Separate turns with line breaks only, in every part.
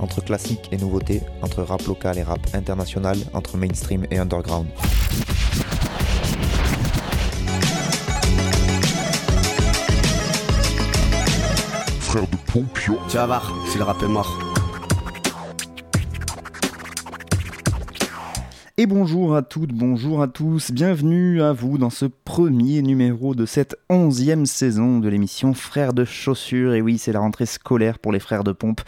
Entre classique et nouveauté, entre rap local et rap international, entre mainstream et underground.
Frère de Pompion.
Tu vas voir, si le rap est mort.
Et bonjour à toutes, bonjour à tous, bienvenue à vous dans ce premier numéro de cette onzième saison de l'émission Frères de chaussures. Et oui, c'est la rentrée scolaire pour les frères de pompe.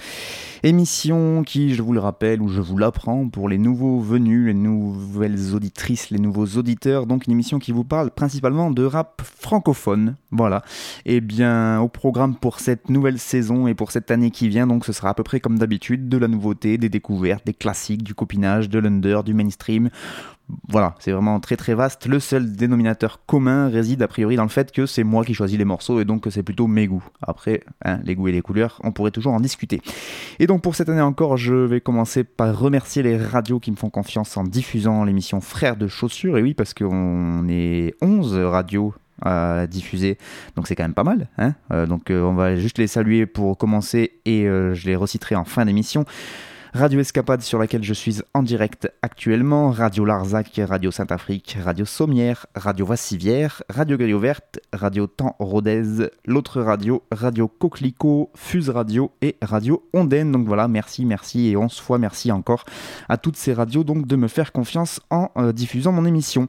Émission qui, je vous le rappelle, ou je vous l'apprends pour les nouveaux venus, les nouvelles auditrices, les nouveaux auditeurs. Donc une émission qui vous parle principalement de rap francophone. Voilà. Et bien, au programme pour cette nouvelle saison et pour cette année qui vient, donc ce sera à peu près comme d'habitude, de la nouveauté, des découvertes, des classiques, du copinage, de l'under, du mainstream. Voilà, c'est vraiment très très vaste. Le seul dénominateur commun réside a priori dans le fait que c'est moi qui choisis les morceaux et donc que c'est plutôt mes goûts. Après, hein, les goûts et les couleurs, on pourrait toujours en discuter. Et donc pour cette année encore, je vais commencer par remercier les radios qui me font confiance en diffusant l'émission Frères de chaussures. Et oui, parce qu'on est 11 radios à diffuser, donc c'est quand même pas mal. Hein Euh, donc euh, on va juste les saluer pour commencer et euh, je les reciterai en fin d'émission. Radio Escapade sur laquelle je suis en direct actuellement, Radio Larzac, Radio Saint-Afrique, Radio Sommière, Radio Vassivière, Radio Gaillot Verte, Radio Temps Rodez, l'autre radio, Radio Coquelicot, Fuse Radio et Radio Ondaine. Donc voilà, merci, merci et 11 fois merci encore à toutes ces radios donc de me faire confiance en euh, diffusant mon émission.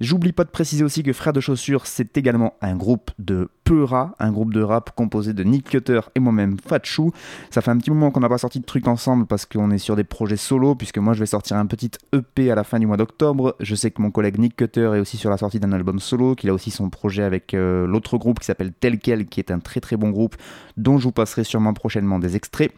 J'oublie pas de préciser aussi que Frères de Chaussures, c'est également un groupe de Peura, un groupe de rap composé de Nick Cutter et moi-même Fatchou. Ça fait un petit moment qu'on n'a pas sorti de trucs ensemble parce qu'on est sur des projets solo, puisque moi je vais sortir un petit EP à la fin du mois d'octobre. Je sais que mon collègue Nick Cutter est aussi sur la sortie d'un album solo, qu'il a aussi son projet avec euh, l'autre groupe qui s'appelle Tel qui est un très très bon groupe, dont je vous passerai sûrement prochainement des extraits.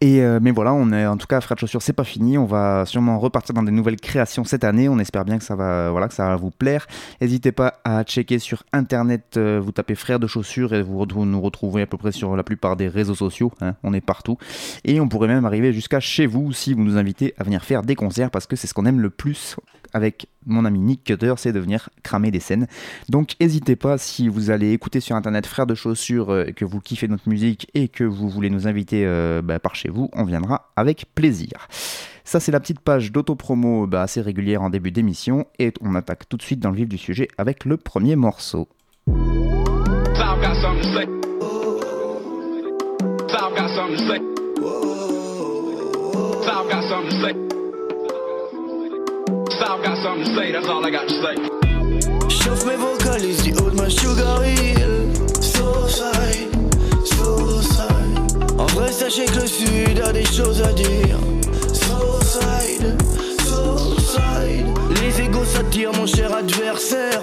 Et euh, mais voilà, on est en tout cas Frères de chaussures, c'est pas fini. On va sûrement repartir dans des nouvelles créations cette année. On espère bien que ça va, voilà, que ça va vous plaire. N'hésitez pas à checker sur internet. euh, vous tapez Frères de chaussures et vous nous retrouvez à peu près sur la plupart des réseaux sociaux. hein. on est partout. Et on pourrait même arriver jusqu'à chez vous si vous nous invitez à venir faire des concerts parce que c'est ce qu'on aime le plus avec mon ami Nick Cutter, c'est de venir cramer des scènes. Donc n'hésitez pas si vous allez écouter sur internet Frères de chaussures euh, que vous kiffez notre musique et que vous voulez nous inviter euh, bah, par chez vous, on viendra avec plaisir. Ça c'est la petite page d'autopromo bah, assez régulière en début d'émission et on attaque tout de suite dans le vif du sujet avec le premier morceau.
Chauffe mes vocalises du haut de ma sugar hill sachez que le sud a des choses à dire Les égos s'attirent mon cher adversaire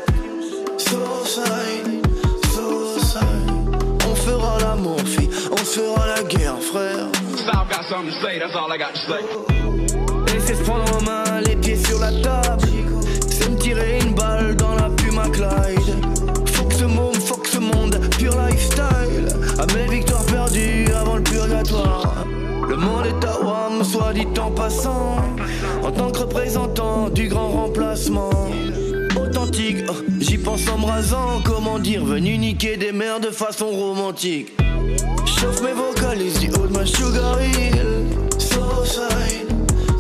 On fera l'amour fille, on fera la guerre frère
South got something to say, that's all I got to say.
Laissez se prendre en main, les pieds sur la table. C'est me tirer une balle dans la Puma Clyde. Monde est à WAM, soit dit en passant. En tant que représentant du grand remplacement. Authentique, oh, j'y pense en me rasant. Comment dire, venu niquer des mères de façon romantique. Chauffe mes vocalises du haut de ma sugar hill Suicide,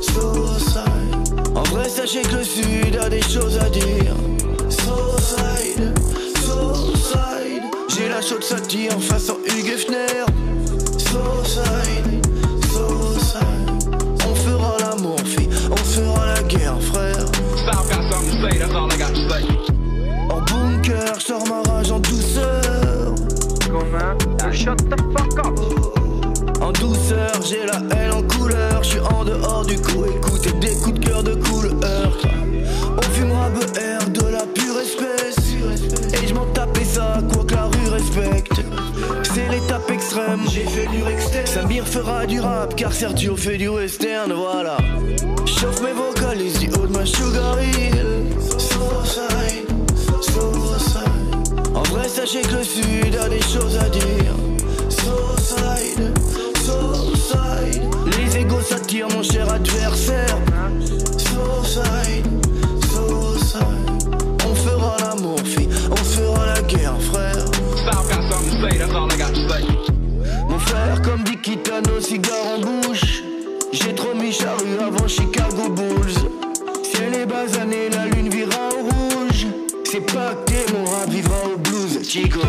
suicide En vrai sachez que le sud a des choses à dire Suicide, suicide J'ai la chaude satire façon Hugues Hefner
say, that's all I got to say.
En bunker, je sors ma rage en douceur En douceur, j'ai la haine en couleur. Je suis en dehors du coup, écoutez des coups de cœur de couleur. On fumera BR de la pure espèce. Et je m'en tapais ça, quoi que la rue respecte. C'est l'étape extrême. J'ai fait du externe. Samir fera du rap car Sergio fait du western, voilà. Chauffe mes vocalises du haut de ma sugar hill. Suicide, suicide. En vrai, sachez que le sud a des choses à dire. Suicide, suicide. Les égos s'attirent, mon cher adversaire. Kitano, cigare en bouche. J'ai trop mis charrue avant Chicago Bulls. Ciel est basané, la lune vira au rouge. C'est pacté, mon rap vivra au blues, Chico.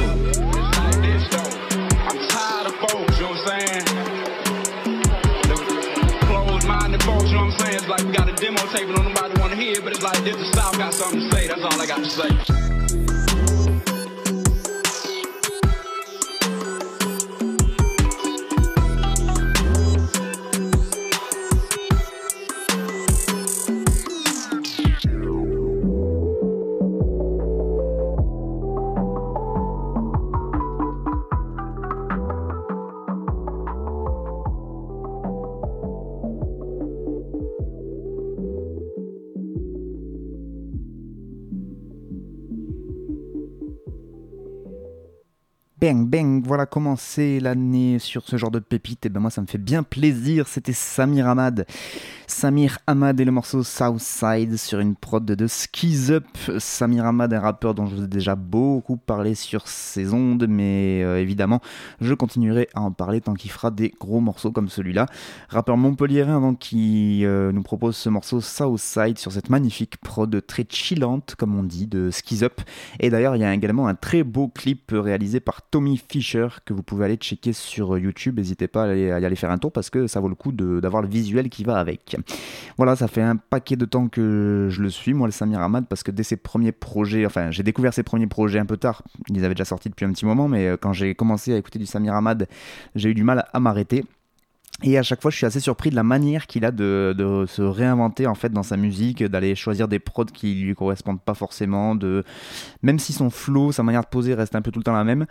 Like we got a demo tape nobody want to hear but it's like this, the got something to say, that's all I got to say.
Bang bang, voilà commencer l'année sur ce genre de pépite. Et ben moi ça me fait bien plaisir. C'était Samir Ahmad. Samir Ahmad et le morceau Southside sur une prod de Skis Up. Samir Ahmad, un rappeur dont je vous ai déjà beaucoup parlé sur ces ondes, mais euh, évidemment je continuerai à en parler tant qu'il fera des gros morceaux comme celui-là. Rappeur montpelliérain donc qui euh, nous propose ce morceau Southside sur cette magnifique prod très chillante comme on dit de Skis Up. Et d'ailleurs il y a également un très beau clip réalisé par Tommy Fisher que vous pouvez aller checker sur YouTube. N'hésitez pas à, aller, aller faire un tour parce que ça vaut le coup d'avoir le visuel qui va avec. Voilà, ça fait un paquet de temps que je le suis, moi, le Samir Ahmad, parce que dès ses premiers projets, enfin, j'ai découvert ses premiers projets un peu tard. Ils avaient déjà sorti depuis un petit moment, mais euh, quand j'ai commencé à écouter du Samir Ahmad, j'ai eu du mal à m'arrêter. Et à chaque fois, je suis assez surpris de la manière qu'il a de, de se réinventer en fait dans sa musique, d'aller choisir des prods qui lui correspondent pas forcément, de même si son flow, sa manière de poser reste un peu tout le temps la même.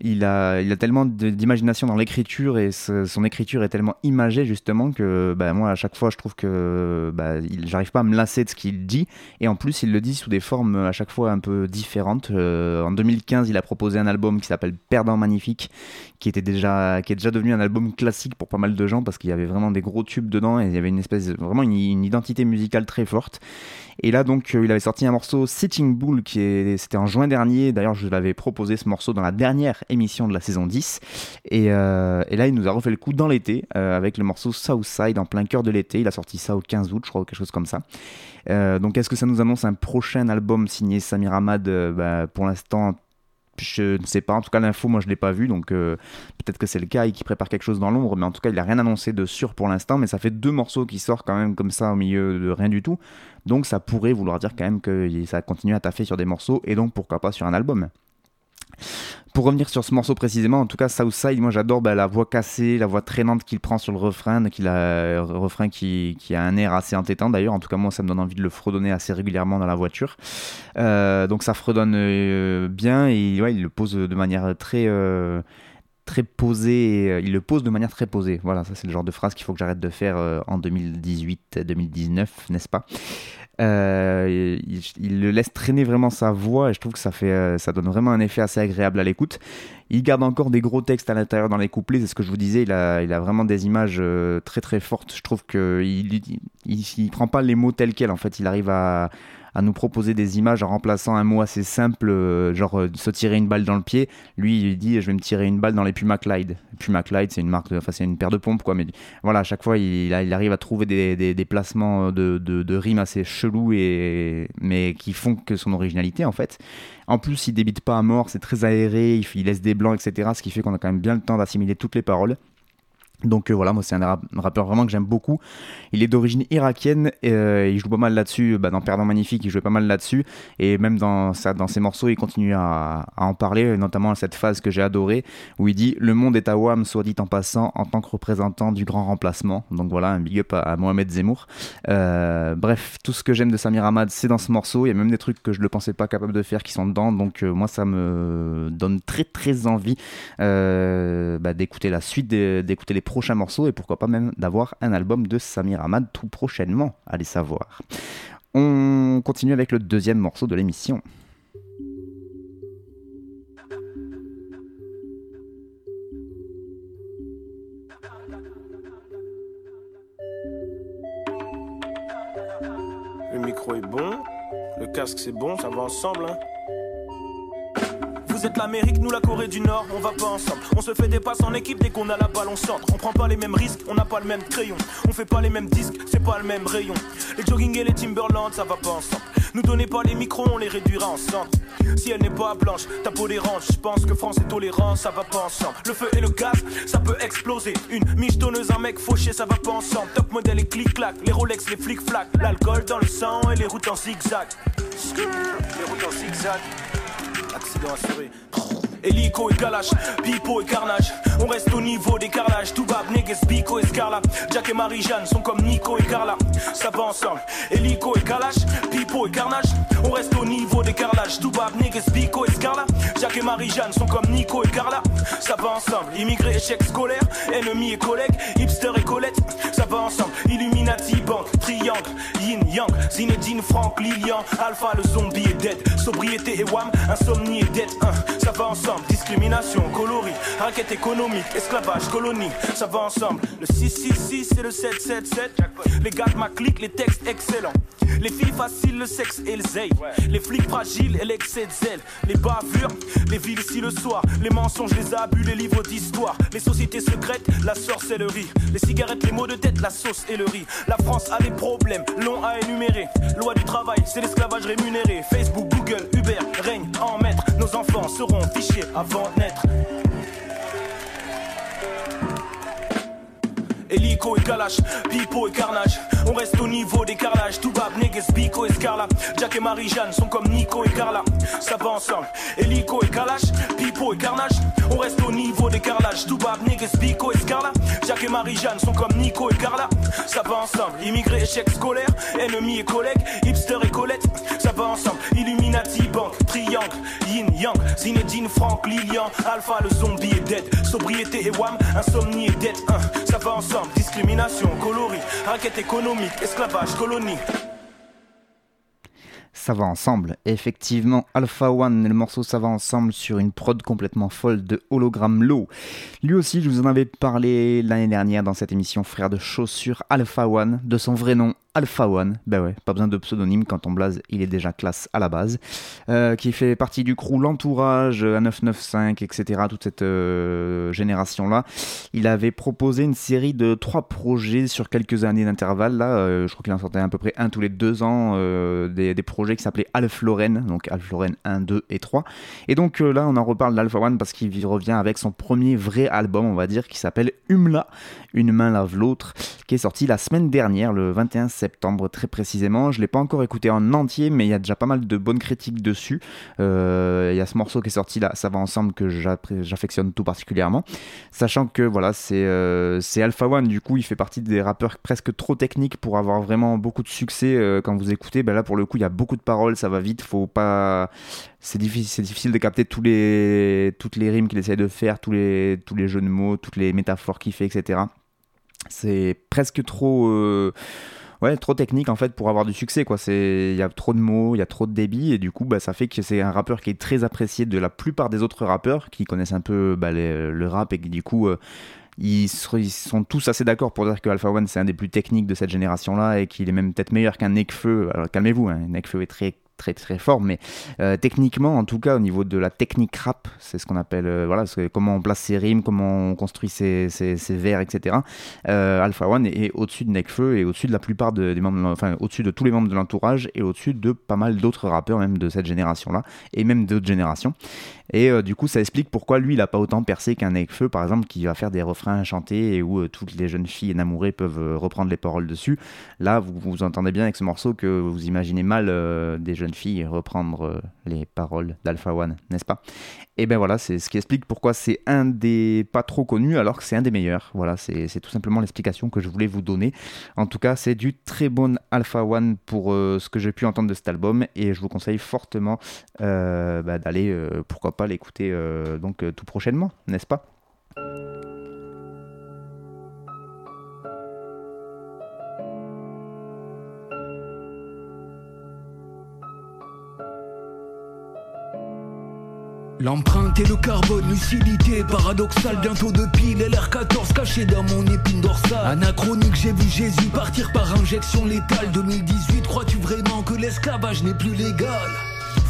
Il a, tellement d'imagination dans l'écriture et son écriture est tellement imagée justement que bah, moi à chaque fois je trouve que bah, j'arrive pas à me lasser de ce qu'il dit et en plus il le dit sous des formes à chaque fois un peu différentes. Euh, en 2015 il a proposé un album qui s'appelle Perdant Magnifique qui était déjà qui est déjà devenu un album classique pour pas mal de gens parce qu'il y avait vraiment des gros tubes dedans et il y avait une espèce vraiment une, une identité musicale très forte. Et là donc euh, il avait sorti un morceau Sitting Bull qui est c'était en juin dernier. D'ailleurs je l'avais proposé ce morceau dans la dernière émission de la saison 10 et, euh, et là il nous a refait le coup dans l'été euh, avec le morceau Southside en plein cœur de l'été. Il a sorti ça au 15 août je crois ou quelque chose comme ça. Euh, donc est-ce que ça nous annonce un prochain album signé Samir Ahmad bah, Pour l'instant je ne sais pas, en tout cas l'info moi je l'ai pas vu donc peut-être que c'est le cas et qu'il prépare quelque chose dans l'ombre. Mais en tout cas il a rien annoncé de sûr pour l'instant mais ça fait deux morceaux qui sortent quand même comme ça au milieu de rien du tout. Donc ça pourrait vouloir dire quand même que ça continue à taffer sur des morceaux et donc pourquoi pas sur un album pour revenir sur ce morceau précisément, en tout cas Southside, moi j'adore bah, la voix cassée, la voix traînante qu'il prend sur le refrain, a euh, refrain qui, a un air assez entêtant d'ailleurs. En tout cas moi ça me donne envie de le fredonner assez régulièrement dans la voiture. Euh, donc ça fredonne euh, bien et il le pose de manière très très il le pose de manière très posée. Voilà, ça c'est le genre de phrase qu'il faut que j'arrête de faire en 2018-2019, n'est-ce pas? Euh, il, il le laisse traîner vraiment sa voix et je trouve que ça fait euh, ça donne vraiment un effet assez agréable à l'écoute. Il garde encore des gros textes à l'intérieur dans les couplets, c'est ce que je vous disais, il a, il a vraiment des images euh, très très fortes. Je trouve que il, il, il, il prend pas les mots tels quels en fait, il arrive à à nous proposer des images en remplaçant un mot assez simple, euh, genre euh, se tirer une balle dans le pied. Lui, il dit je vais me tirer une balle dans les Puma Clyde. Puma Clyde, c'est une marque, enfin c'est une paire de pompes quoi. Mais voilà, à chaque fois, il, arrive à trouver des, placements de, de, de rimes assez chelous et mais qui font que son originalité en fait. En plus, il débite pas à mort, c'est très aéré, il, il laisse des blancs, etc. Ce qui fait qu'on a quand même bien le temps d'assimiler toutes les paroles. Donc euh, voilà, moi c'est un rap- rappeur vraiment que j'aime beaucoup. Il est d'origine irakienne, et, euh, il joue pas mal là-dessus, bah, dans Perdant Magnifique, il jouait pas mal là-dessus, et même dans, dans ses morceaux, il continue à, en parler, notamment à cette phase que j'ai adorée, où il dit « Le monde est à Wam, soit dit en passant, en tant que représentant du grand remplacement ». Donc voilà, un big up à, Mohamed Zemmour. Euh, bref, tout ce que j'aime de Samir Hamad, c'est dans ce morceau, il y a même des trucs que je ne pensais pas capable de faire qui sont dedans, donc euh, moi ça me donne très très envie euh, bah, d'écouter la suite, d'écouter les prochains morceaux et pourquoi pas même d'avoir un album de Samir Hamad tout prochainement, allez savoir. On continue avec le deuxième morceau de l'émission.
Le micro est bon, le casque c'est bon, ça va ensemble. Hein. Vous êtes l'Amérique, nous la Corée du Nord, on va pas ensemble. On se fait des passes en équipe dès qu'on a la balle, on centre. On prend pas les mêmes risques, on n'a pas le même crayon. On fait pas les mêmes disques, c'est pas le même rayon. Les jogging et les Timberland, ça va pas ensemble. Nous donnez pas les micros, on les réduira en centre. Si elle n'est pas blanche, ta peau dérange. Je pense que France est tolérant, ça va pas ensemble. Le feu et le gaz, ça peut exploser. Une michetonneuse, un mec fauché, ça va pas ensemble. Top modèle et clic-clac, les Rolex, les flic-flac. L'alcool dans le sang et les routes en zigzag. Les routes en zigzag. Accident assuré. Hélico et Kalash, Pipo et Carnage. On reste au niveau des carrelages. Toubab, Neges, Bico et Scarla. Jack et Marie-Jeanne sont comme Nico et Carla. Ça va ensemble. Hélico et Kalash, Pipo et Carnage. On reste au niveau des carrelages. Toubab, Neges, Bico et Scarla. Jack et Marie-Jeanne sont comme Nico et Carla. Ça va ensemble. Immigré, échec scolaire. Ennemis et collègues. Hipster et Colette. Ça va ensemble. Illuminati, banque, triangle. Yin, Yang. Zinedine, Franck, Lilian. Alpha, le zombie est dead. Sobriété et wham. Insomnie et dette. Hein. Ça va ensemble. Discrimination, coloris. Raquette économique. Esclavage, colonie. Ça va ensemble. Le 666 et le 777. Les gars de ma clique, les textes excellents. Les filles faciles, le sexe et le zèle. Les flics fragiles et l'excès de zèle. Les bavures, les villes ici le soir. Les mensonges, les abus, les livres d'histoire. Les sociétés secrètes, la sorcellerie. Les cigarettes, les mots de tête, la sauce et le riz. La France a des problèmes, longs à énumérer. Loi du travail, c'est l'esclavage rémunéré. Facebook, Google, Uber règne en maître. Enfants seront fichés avant de naître. Hélico et Kalash, Pipo et Carnage. On reste au niveau des carrelages. Toubab, Neges, Bico et Scarla. Jack et Marie-Jeanne sont comme Nico et Carla. Ça va ensemble. Hélico et Kalash, Pipo et Carnage. On reste au niveau des carrelages. Toubab, Neges, Bico et Scarla. Jack et Marie-Jeanne sont comme Nico et Carla. Ça va ensemble. Immigré, échec scolaire. Ennemis et collègues. Hipster et Colette. Ça va ensemble. Illuminati, banque, triangle. Yin, Yang. Zinedine, Franck, Lilian. Alpha, le zombie est dead. Sobriété et wham. Insomnie et dette. Hein. Ça va ensemble. Discrimination, coloris. Raquette économique. Esclavage, colonie.
Ça va ensemble. Effectivement, Alpha One le morceau Ça va ensemble sur une prod complètement folle de Hologram Low. Lui aussi, je vous en avais parlé l'année dernière dans cette émission Frère de chaussures Alpha One, de son vrai nom Alpha One. Ben ouais, pas besoin de pseudonyme quand on blase, il est déjà classe à la base. Euh, qui fait partie du crew L'Entourage, A995, etc. Toute cette euh, génération-là. Il avait proposé une série de trois projets sur quelques années d'intervalle. Là, euh, je crois qu'il en sortait à peu près un tous les deux ans, des, projets qui s'appelaient Alpha donc Alpha Lorraine 1, 2 et 3. Et donc là, on en reparle d'Alpha One parce qu'il revient avec son premier vrai album, on va dire, qui s'appelle Humla, Une main lave l'autre, qui est sorti la semaine dernière, le 21 septembre très précisément. Je l'ai pas encore écouté en entier, mais il y a déjà pas mal de bonnes critiques dessus. Euh, Il y a ce morceau qui est sorti là, ça va ensemble, que j'affectionne tout particulièrement. Sachant que voilà, c'est euh, c'est Alpha One, du coup, il fait partie des rappeurs presque trop techniques pour avoir vraiment beaucoup de succès euh, quand vous écoutez. Ben là, pour le coup, il y a beaucoup de paroles, ça va vite, faut pas. C'est difficile, de capter toutes les rimes qu'il essaie de faire, tous les, jeux de mots, toutes les métaphores qu'il fait, etc. C'est presque trop. Ouais, trop technique en fait pour avoir du succès quoi. C'est il y a trop de mots, il y a trop de débit et du coup bah ça fait que c'est un rappeur qui est très apprécié de la plupart des autres rappeurs qui connaissent un peu bah, les- le rap et qui du coup euh, ils sont tous assez d'accord pour dire que Alpha One c'est un des plus techniques de cette génération là et qu'il est même peut-être meilleur qu'un Nekfeu. Alors calmez-vous, hein, Nekfeu est très très très fort, mais euh, techniquement, en tout cas, au niveau de la technique rap, c'est ce qu'on appelle, euh, voilà, c'est comment on place ses rimes, comment on construit ses, ses, vers, etc. Euh, Alpha One est, au-dessus de Nekfeu et au-dessus de la plupart de- des membres, enfin, au-dessus de tous les membres de l'entourage et au-dessus de pas mal d'autres rappeurs, même de cette génération-là, et même d'autres générations. Et euh, du coup, ça explique pourquoi lui, il a pas autant percé qu'un Nekfeu, par exemple, qui va faire des refrains chantés et où toutes les jeunes filles enamourées peuvent reprendre les paroles dessus. Là, vous, vous entendez bien avec ce morceau que vous imaginez mal des jeunes filles reprendre euh, les paroles d'Alpha One, n'est-ce pas? Et ben voilà, c'est ce qui explique pourquoi c'est un des pas trop connus alors que c'est un des meilleurs. Voilà, c'est tout simplement l'explication que je voulais vous donner. En tout cas, c'est du très bon Alpha One pour euh, ce que j'ai pu entendre de cet album et je vous conseille fortement euh, bah, d'aller, pourquoi pas, l'écouter donc tout prochainement, n'est-ce pas?
L'empreinte et le carbone, lucidité paradoxale, bientôt de pile, LR14 caché dans mon épine dorsale. Anachronique, j'ai vu Jésus partir par injection létale. 2018, crois-tu vraiment que l'esclavage n'est plus légal?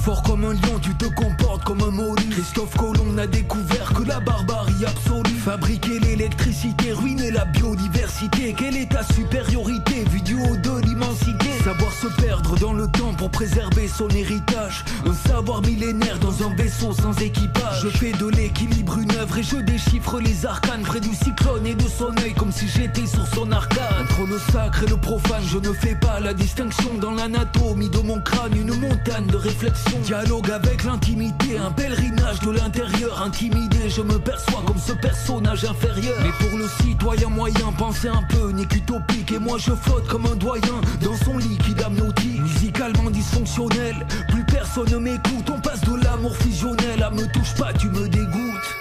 Fort comme un lion, tu te comportes comme un mollusque. Christophe Colomb n'a découvert que la barbarie absolue. Fabriquer l'électricité, ruiner la biodiversité. Quelle est ta supériorité vue du haut de l'immensité? Savoir se perdre dans le temps pour préserver son héritage. Un savoir millénaire dans un vaisseau sans équipage. Je fais de l'équilibre une œuvre et je déchiffre les arcanes près du cyclone et de son œil comme si j'étais sur son arcade. Entre le sacre et le profane, je ne fais pas la distinction dans l'anatomie de mon crâne. Une montagne de réflexion. Dialogue avec l'intimité, un pèlerinage de l'intérieur. Intimidé, je me perçois comme ce personnage inférieur. Mais pour le citoyen moyen, pensez un peu, n'est qu'utopique. Et moi je flotte comme un doyen dans son liquide amniotique. Musicalement dysfonctionnel, plus personne ne m'écoute. On passe de l'amour fusionnel à me touche pas, tu me dégoûtes.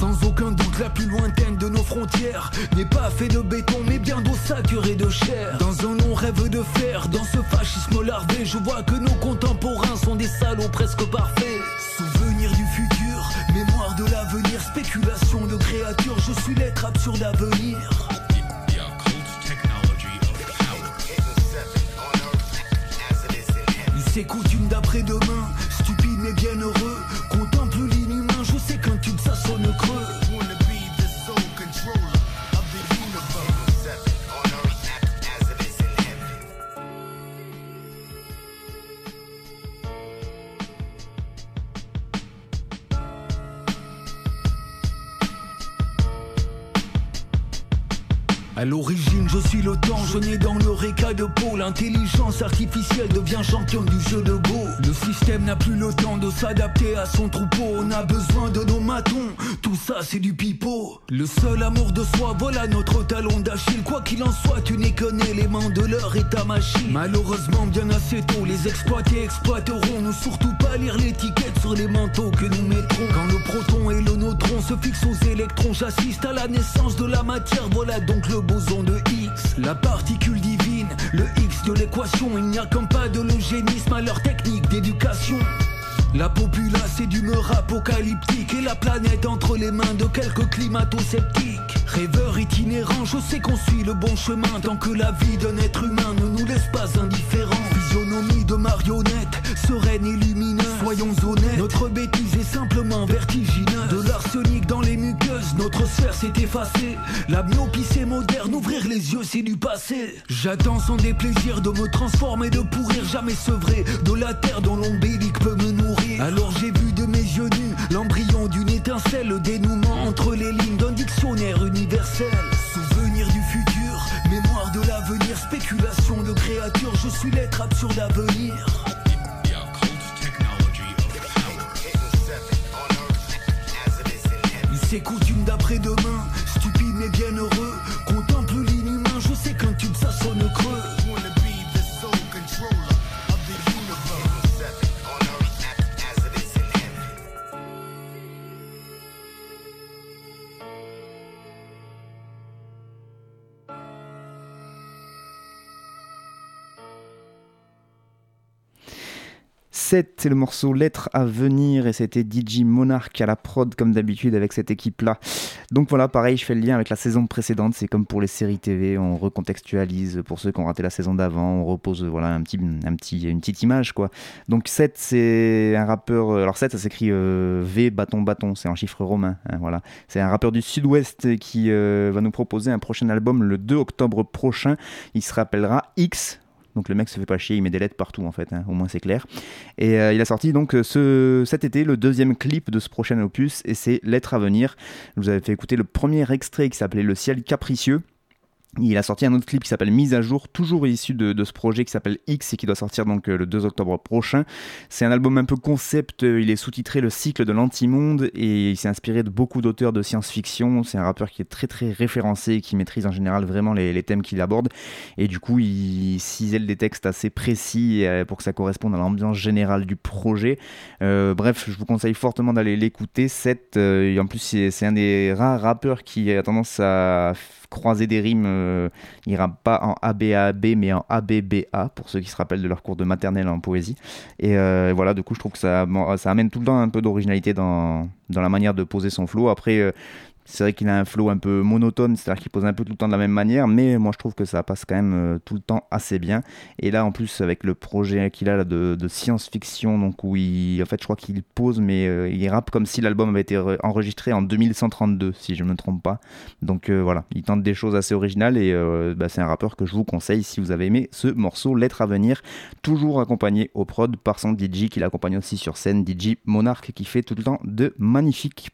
Sans aucun doute, la plus lointaine de nos frontières n'est pas fait de béton, mais bien d'eau saturée de chair. Dans un long rêve de fer, dans ce fascisme larvé, je vois que nos contemporains sont des salauds presque parfaits. Souvenir du futur, mémoire de l'avenir, spéculation de créatures, je suis l'être absurde à venir. Il s'écoute À l'origine, je suis le temps, je nais dans le réca de peau. L'intelligence artificielle devient champion du jeu de Go. Le système n'a plus le temps de s'adapter à son troupeau. On a besoin de nos matons, tout ça c'est du pipeau. Le seul amour de soi, voilà notre talon d'Achille. Quoi qu'il en soit, tu n'es qu'un élément de leur état-machine. Malheureusement, bien assez tôt, les exploités exploiteront. Ne surtout pas lire l'étiquette sur les manteaux que nous mettrons. Quand le proton et le neutron se fixent aux électrons, j'assiste à la naissance de la matière. Voilà donc le de X, la particule divine, le X de l'équation. Il n'y a qu'un pas de l'eugénisme à leur technique d'éducation. La populace est d'humeur apocalyptique et la planète entre les mains de quelques climato-sceptiques. Rêveur itinérant, je sais qu'on suit le bon chemin tant que la vie d'un être humain ne nous laisse pas indifférents. Physionomie de marionnette, sereine et lumineuse. Soyons honnêtes, notre bêtise est simplement vertigineuse. Notre sphère s'est effacée. La myopie c'est moderne, ouvrir les yeux c'est du passé. J'attends sans déplaisir de me transformer, de pourrir, jamais sevré de la terre dont l'ombilique peut me nourrir. Alors j'ai vu de mes yeux nus l'embryon d'une étincelle, le dénouement entre les lignes d'un dictionnaire universel. Souvenir du futur, mémoire de l'avenir, spéculation de créatures, je suis l'être absurde à venir. Il s'écoute une d'après-demain, stupide mais bien heureux.
7, c'est le morceau Lettre à venir et c'était DJ Monarch à la prod comme d'habitude avec cette équipe-là. Donc voilà, pareil, je fais le lien avec la saison précédente, c'est comme pour les séries TV, on recontextualise pour ceux qui ont raté la saison d'avant, on repose voilà un petit, un petit, une petite image quoi. Donc 7, c'est un rappeur, euh, alors 7 ça s'écrit euh, V bâton bâton, c'est en chiffre romain, hein, voilà. C'est un rappeur du sud-ouest qui euh, va nous proposer un prochain album le 2 octobre prochain, il se rappellera X, donc le mec se fait pas chier, il met des lettres partout en fait, hein, au moins c'est clair. Et euh, il a sorti donc euh, ce, cet été le deuxième clip de ce prochain opus et c'est Lettres à venir. Je vous avais fait écouter le premier extrait qui s'appelait Le ciel capricieux. Il a sorti un autre clip qui s'appelle Mise à jour, toujours issu de, ce projet qui s'appelle X et qui doit sortir donc euh, le 2 octobre prochain. C'est un album un peu concept, il est sous-titré Le cycle de l'antimonde et il s'est inspiré de beaucoup d'auteurs de science-fiction. C'est un rappeur qui est très très référencé et qui maîtrise en général vraiment les, thèmes qu'il aborde. Et du coup, il cisèle des textes assez précis euh, pour que ça corresponde à l'ambiance générale du projet. Euh, bref, je vous conseille fortement d'aller l'écouter. Euh, et en plus, c'est un des rares rappeurs qui a tendance à croiser des rimes. Euh, pas en ABAB mais en ABBA pour ceux qui se rappellent de leur cours de maternelle en poésie. Et euh, voilà, du coup, je trouve que ça, ça amène tout le temps un peu d'originalité dans, dans la manière de poser son flow. Après, euh, c'est vrai qu'il a un flow un peu monotone, c'est-à-dire qu'il pose un peu tout le temps de la même manière, mais moi je trouve que ça passe quand même euh, tout le temps assez bien. Et là en plus avec le projet qu'il a de, science-fiction, donc où il, en fait je crois qu'il pose, mais euh, il rappe comme si l'album avait été enregistré en 2132, si je ne me trompe pas. Donc euh, voilà, il tente des choses assez originales et bah, c'est un rappeur que je vous conseille si vous avez aimé ce morceau Lettre à venir, toujours accompagné au prod par son DJ qui l'accompagne aussi sur scène, DJ Monarch qui fait tout le temps de magnifiques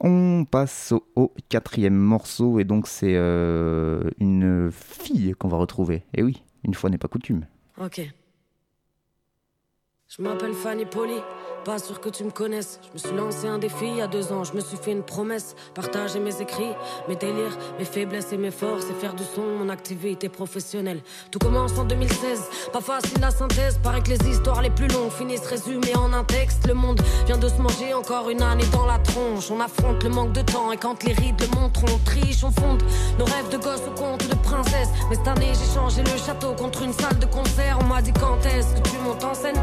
On passe au, quatrième morceau et donc c'est euh, une fille qu'on va retrouver. Et oui, une fois n'est pas coutume.
Ok. Je m'appelle Fanny Poli, pas sûr que tu me connaisses. Je me suis lancé un défi il y a deux ans, je me suis fait une promesse. Partager mes écrits, mes délires, mes faiblesses et mes forces et faire du son mon activité professionnelle. Tout commence en 2016, pas facile la synthèse. Paraît que les histoires les plus longues finissent résumées en un texte. Le monde vient de se manger encore une année dans la tronche. On affronte le manque de temps et quand les rides le montrent, on triche, on fonde nos rêves de gosses au conte de princesse. Mais cette année, j'ai changé le château contre une salle de concert. On m'a dit quand est-ce que tu montes en scène?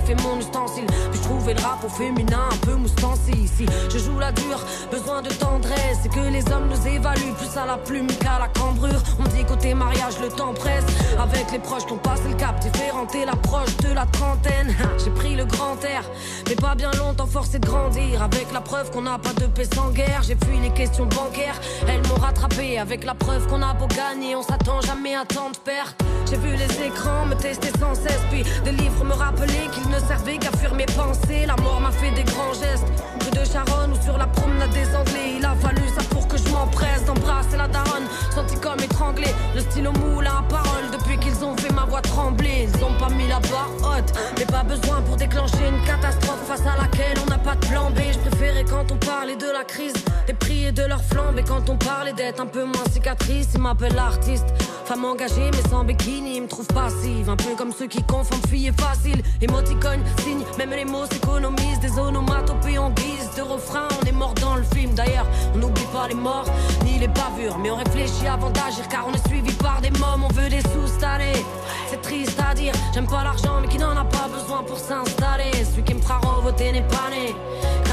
Fait mon ustensile. Puis je trouvais le rap au féminin un peu moustancé ici. Je joue la dure, besoin de tendresse. Et que les hommes nous évaluent plus à la plume qu'à la cambrure. On dit côté mariage, le temps presse. Avec les proches qui ont passé le cap, différent et l'approche de la trentaine. J'ai pris le grand air, mais pas bien longtemps forcé de grandir. Avec la preuve qu'on n'a pas de paix sans guerre. J'ai fui les questions bancaires, elles m'ont rattrapé. Avec la preuve qu'on a beau gagner, on s'attend jamais à tant de pertes. J'ai vu les écrans me tester sans cesse, puis des livres me rappeler ne servaient qu'à fuir mes pensées. La mort m'a fait des grands gestes, rue de Charonne ou sur la promenade des Anglais. Il a fallu ça pour que je m'empresse d'embrasser la daronne, senti comme étranglé. Le stylo moule à parole depuis qu'ils ont fait ma voix trembler. Ils ont pas mis la barre haute, mais pas besoin pour déclencher une catastrophe face à laquelle on n'a pas de plan B. Je préférais quand on parlait de la crise, des prix de leur flambe. Et quand on parlait d'être un peu moins cicatrice, ils m'appellent l'artiste. Femme engagée mais sans bikini, ils me trouvent passive. Un peu comme ceux qui confondent et facile. Émoticône, signe, même les mots s'économisent. Des onomatopées en guise de refrain. On est mort dans le film d'ailleurs. On n'oublie pas les morts, ni les bavures. Mais on réfléchit avant d'agir car on est suivi par des mômes. On veut des sous cette année. C'est triste à dire, j'aime pas l'argent mais qui n'en a pas besoin pour s'installer. Celui qui me fera revoter n'est pas né.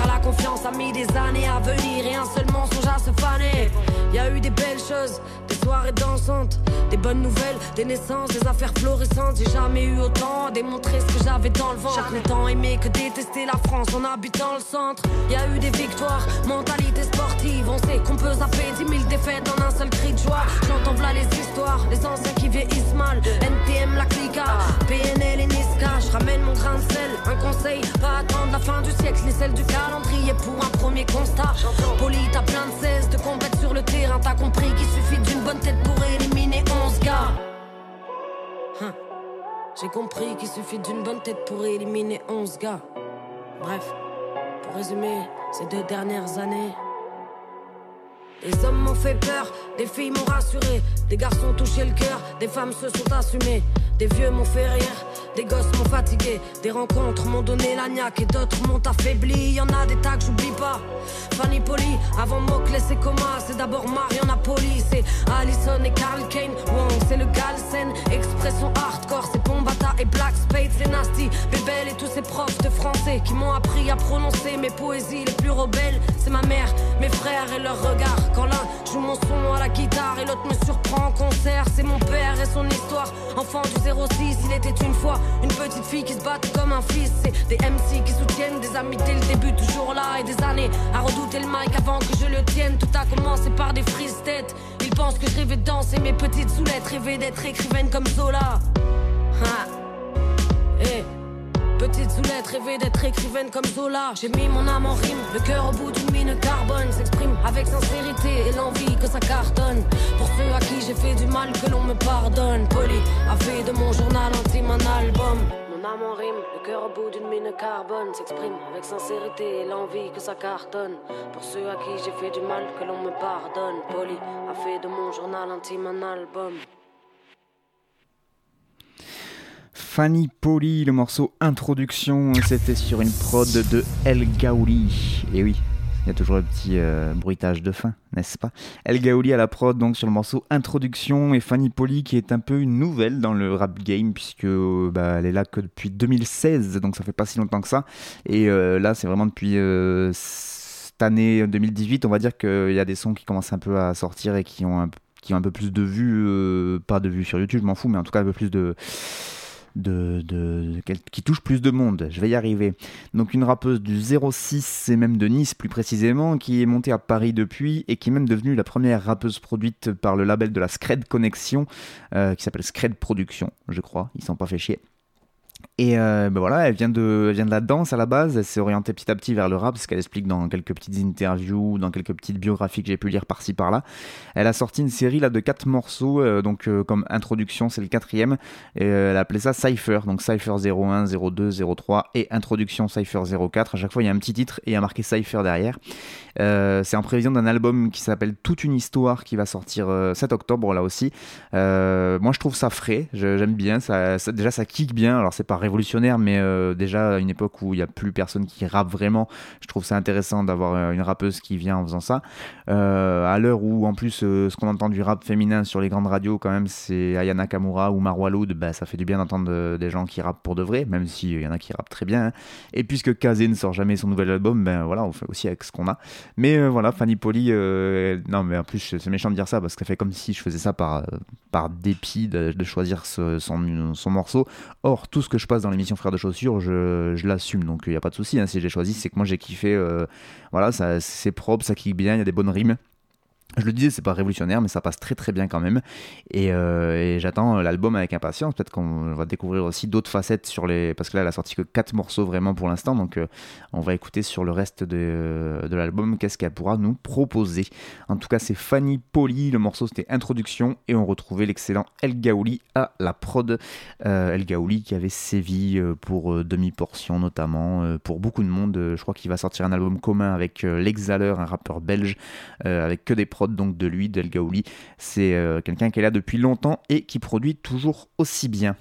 La confiance a mis des années à venir et un seul mensonge à se faner. Y a eu des belles choses, des soirées dansantes, des bonnes nouvelles, des naissances, des affaires florissantes. J'ai jamais eu autant à démontrer ce que j'avais dans le ventre. Chaque n'étant aimé que détester la France en habitant le centre. Y a eu des victoires, mentalité sportive. On sait qu'on peut zapper 10 000 défaites en un seul cri de joie. J'entends v'là les histoires, les anciens qui vieillissent mal. NTM, la clica, PNL et Niska. Je ramène mon grain de sel, un conseil, pas attendre la fin du siècle ni celle du calendrier pour un premier constat. Poli, t'as plein de cesse de combattre sur le terrain. T'as compris qu'il suffit d'une bonne tête pour éliminer 11 gars. Hein. J'ai compris qu'il suffit d'une bonne tête pour éliminer 11 gars. Bref, pour résumer ces deux dernières années. Les hommes m'ont fait peur, des filles m'ont rassuré, des garçons touché le cœur, des femmes se sont assumées, des vieux m'ont fait rire, des gosses m'ont fatigué, des rencontres m'ont donné la niaque et d'autres m'ont affaibli. Y en a des tas que j'oublie pas. Fanny Poli, avant Moclès et Coma, c'est d'abord Mariana Poli, c'est Allison et Carl Kane, Wong, c'est le Galsen, expression hardcore, c'est Pombata et Black Spade, c'est Nasty, Bébel et tous pensées qui m'ont appris à prononcer mes poésies les plus rebelles. C'est ma mère, mes frères et leurs regards. Quand l'un joue mon son à la guitare et l'autre me surprend en concert, c'est mon père et son histoire. Enfant du 06, il était une fois une petite fille qui se bat comme un fils. C'est des MC qui soutiennent des amis dès le début, toujours là et des années à redouter le mic avant que je le tienne. Tout a commencé par des frises têtes. Ils pensent que je rêvais de danser mes petites soulettes, rêver d'être écrivaine comme Zola. Ha. Eh. Petite Zoulette, rêver d'être écrivaine comme Zola. J'ai mis mon âme en rime, le cœur au bout d'une mine carbone. S'exprime avec sincérité et l'envie que ça cartonne. Pour ceux à qui j'ai fait du mal, que l'on me pardonne. Poli a fait de mon journal intime un album. Mon âme en rime, le cœur au bout d'une mine carbone. S'exprime avec sincérité et l'envie que ça cartonne. Pour ceux à qui j'ai fait du mal, que l'on me pardonne. Poli a fait de mon journal intime un album.
Fanny Poli, le morceau Introduction, c'était sur une prod de El Gaouli. Et oui, il y a toujours le petit euh, bruitage de fin, n'est-ce pas? El Gaouli à la prod, donc sur le morceau Introduction, et Fanny Poli qui est un peu une nouvelle dans le rap game, puisque euh, bah, elle est là que depuis 2016, donc ça fait pas si longtemps que ça. Et euh, là, c'est vraiment depuis euh, cette année 2018, on va dire qu'il y a des sons qui commencent un peu à sortir et qui ont un, qui ont un peu plus de vues, euh, pas de vues sur YouTube, je m'en fous, mais en tout cas un peu plus de de, qui touche plus de monde. Je vais y arriver. Donc une rappeuse du 06 et même de Nice plus précisément, qui est montée à Paris depuis et qui est même devenue la première rappeuse produite par le label de la Scred Connection, euh, qui s'appelle Scred Production, je crois. Ils s'en pas fait chier. Et euh, ben voilà, elle vient, de, elle vient de la danse à la base, elle s'est orientée petit à petit vers le rap, ce qu'elle explique dans quelques petites interviews, dans quelques petites biographies que j'ai pu lire par-ci par-là. Elle a sorti une série là de quatre morceaux, euh, donc euh, comme introduction, c'est le quatrième, et elle appelait ça Cypher, donc Cypher 01, 02, 03 et introduction Cypher 04. À chaque fois, il y a un petit titre et il y a marqué Cypher derrière. C'est en prévision d'un album qui s'appelle Toute une histoire qui va sortir euh, 7 octobre là aussi. Moi je trouve ça frais, j'aime bien, déjà ça kick bien, alors c'est pas révolutionnaire mais euh, déjà à une époque où il y a plus personne qui rappe vraiment, je trouve ça intéressant d'avoir euh, une rappeuse qui vient en faisant ça. Euh, à l'heure où en plus ce qu'on entend du rap féminin sur les grandes radios quand même c'est Aya Nakamura ou Marwa Loud, bah, ça fait du bien d'entendre des gens qui rappent pour de vrai, même s'il y en a qui rappent très bien. hein. Et puisque Kazé ne sort jamais son nouvel album, ben voilà, on fait aussi avec ce qu'on a. Mais voilà, Fanny Poli, non mais en plus c'est méchant de dire ça parce qu'elle fait comme si je faisais ça par, par dépit de, choisir son, son morceau. Or, tout ce que je dans l'émission Frères de Chaussures, je, l'assume, donc il n'y a pas de souci. hein, si j'ai choisi, c'est que moi j'ai kiffé. euh, voilà, c'est propre, ça kick bien, il y a des bonnes rimes. Je le disais, c'est pas révolutionnaire, mais ça passe très très bien quand même. Et, euh, et j'attends l'album avec impatience. Peut-être qu'on va découvrir aussi d'autres facettes sur les. Parce que là, elle a sorti que 4 morceaux vraiment pour l'instant. Donc, euh, on va écouter sur le reste de, de l'album qu'est-ce qu'elle pourra nous proposer? En tout cas, c'est Fanny Poli. Le morceau c'était Introduction. Et on retrouvait l'excellent El Gaouli à la prod. Euh, El Gaouli qui avait sévi pour demi-portion notamment. pour beaucoup de monde. Je crois qu'il va sortir un album commun avec L'Exhaleur, un rappeur belge. avec que des prods donc de lui, d'El Gaouli. C'est euh, quelqu'un qui est là depuis longtemps et qui produit toujours aussi bien.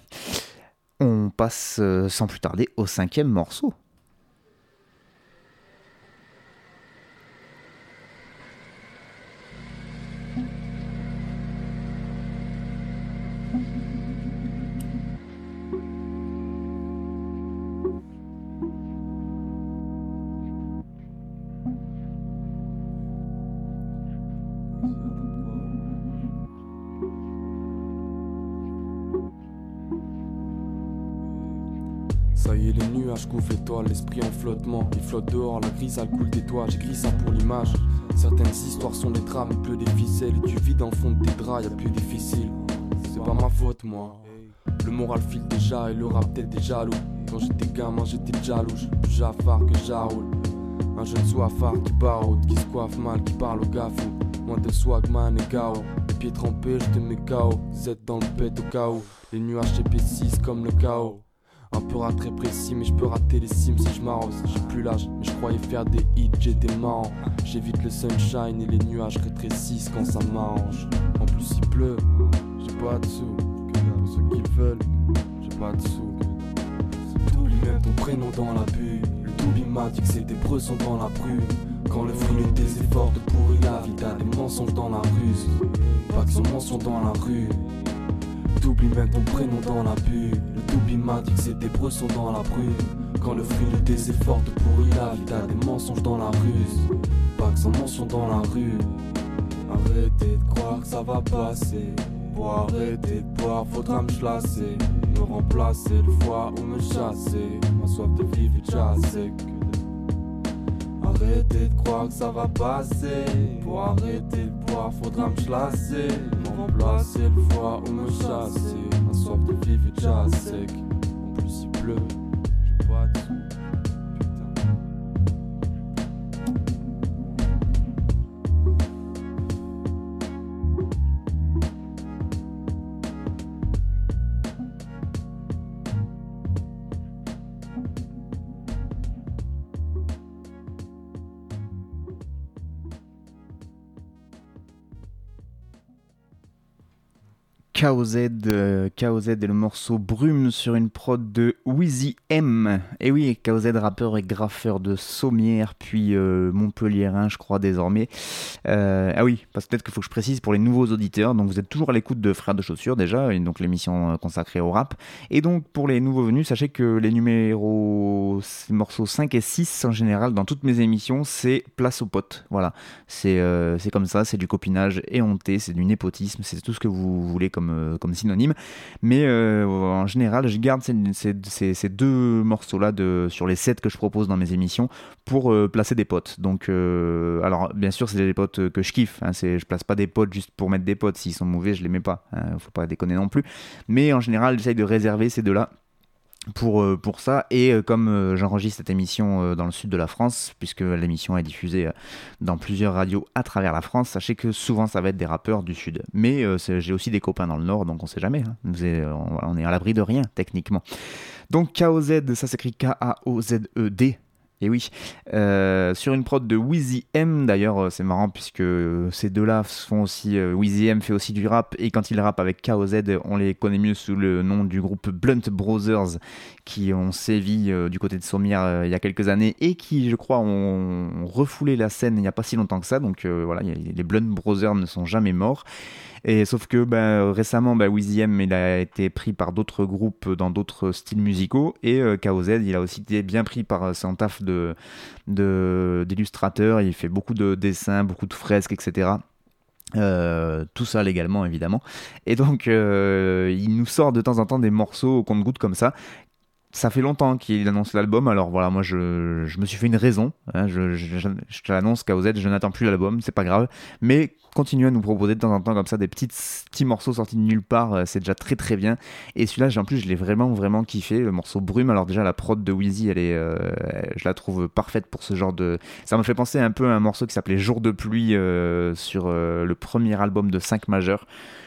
On passe euh, sans plus tarder au cinquième morceau.
Ça y est, les nuages couvrent l'étoile, l'esprit en flottement. Il flotte dehors, la grise a le coule des toits. J'écris ça pour l'image. Certaines histoires sont des drames, il pleut des ficelles. Tu vis dans le fond de tes draps, y'a plus difficile. C'est pas ma faute, moi. Le moral file déjà et le rap tel des jaloux. Quand j'étais gamin, j'étais jaloux. Plus jafard que jaroule. Un jeune soifard qui barode, qui se coiffe mal, qui parle au gafou. Moins de swagman et gao. Les pieds trempés, je te mets KO. Z dans le pet au chaos. Les nuages s'épaississent comme le chaos. Un peu rat très précis, mais je peux rater les sims si je m'arrose. J'ai plus l'âge, mais je croyais faire des hits, j'ai des marrants. J'évite le sunshine et les nuages rétrécissent quand ça m'arrange. En plus, il pleut, j'ai pas de sous. Pour ceux qui le veulent, j'ai pas de sous. T'oublies même ton prénom dans la bulle. Le m'a dit que ses preux sont dans la brume. Quand le fruit de tes efforts te pourrit la vie, t'as des mensonges dans la ruse. Pas que son mensonge dans la rue. T'oublies même ton prénom dans la bulle. Le Toubi m'a dit que preux sont dans la brume. Quand le fruit de tes efforts te pourrit la vie, t'as des mensonges dans la ruse. Pas que sans mention dans la rue. Arrêtez de croire que ça va passer. Pour arrêter de boire, faudra me chlasser. Me remplacer le foie ou me chasser. Ma soif de vivre est déjà sec. Arrêtez de croire que ça va passer. Pour arrêter de boire, faudra me chlasser. Me remplacer le foie ou me chasser. Soif de vivre est déjà sec. En plus, il pleut. J'ai pas de
KOZ, euh, KOZ et le morceau Brume sur une prod de Wheezy M. Et oui, KOZ, rappeur et graffeur de Sommière, puis euh, Montpellierin, je crois, désormais. Euh, ah oui, parce que peut-être qu'il faut que je précise pour les nouveaux auditeurs. Donc vous êtes toujours à l'écoute de Frères de Chaussures déjà, et donc l'émission euh, consacrée au rap. Et donc pour les nouveaux venus, sachez que les numéros, ces morceaux 5 et 6 en général, dans toutes mes émissions, c'est place aux potes. Voilà, c'est euh, comme ça, c'est du copinage éhonté, c'est du népotisme, c'est tout ce que vous voulez comme, euh, comme synonyme. Mais euh, en général, je garde ces, deux morceaux-là sur les 7 que je propose dans mes émissions pour euh, placer des potes. Donc, alors bien sûr, c'est des potes que je kiffe. Hein, je place pas des potes juste pour mettre des potes. S'ils sont mauvais, je les mets pas. Hein, faut pas déconner non plus. Mais en général, j'essaye de réserver ces deux-là pour, euh, pour ça. Et euh, comme euh, j'enregistre cette émission dans le sud de la France, puisque l'émission est diffusée dans plusieurs radios à travers la France, sachez que souvent ça va être des rappeurs du sud. Mais j'ai aussi des copains dans le nord, donc on sait jamais. hein. On est à l'abri de rien, techniquement. Donc KOZ, ça s'écrit K-A-O-Z-E-D. Et oui, euh, sur une prod de Wheezy M, d'ailleurs, euh, c'est marrant puisque ces deux-là font aussi. euh, Wheezy M fait aussi du rap, et quand il rappe avec KOZ, on les connaît mieux sous le nom du groupe Blunt Brothers, qui ont sévi euh, du côté de Sommière il y a quelques années, et qui, je crois, ont, refoulé la scène il n'y a pas si longtemps que ça. Donc voilà, les Blunt Brothers ne sont jamais morts. Et sauf que ben, récemment, M, il a été pris par d'autres groupes dans d'autres styles musicaux. Et euh, KOZ, il a aussi été bien pris par euh, son taf de, de- d'illustrateur. Il fait beaucoup de dessins, beaucoup de fresques, etc. Euh, tout ça légalement évidemment et donc il nous sort de temps en temps des morceaux au compte-goutte comme ça ça fait longtemps qu'il annonce l'album, alors voilà, moi je, me suis fait une raison. hein, je, je, je, te l'annonce je n'attends plus l'album, c'est pas grave. Mais continuez à nous proposer de temps en temps comme ça des petits morceaux sortis de nulle part, euh, c'est déjà très très bien. Et celui-là, en plus, je l'ai vraiment vraiment kiffé. Le morceau Brume, alors déjà la prod de Wheezy, elle est, euh, je la trouve parfaite pour ce genre de. Ça me fait penser un peu à un morceau qui s'appelait Jour de pluie euh, sur le premier album de 5 majeurs.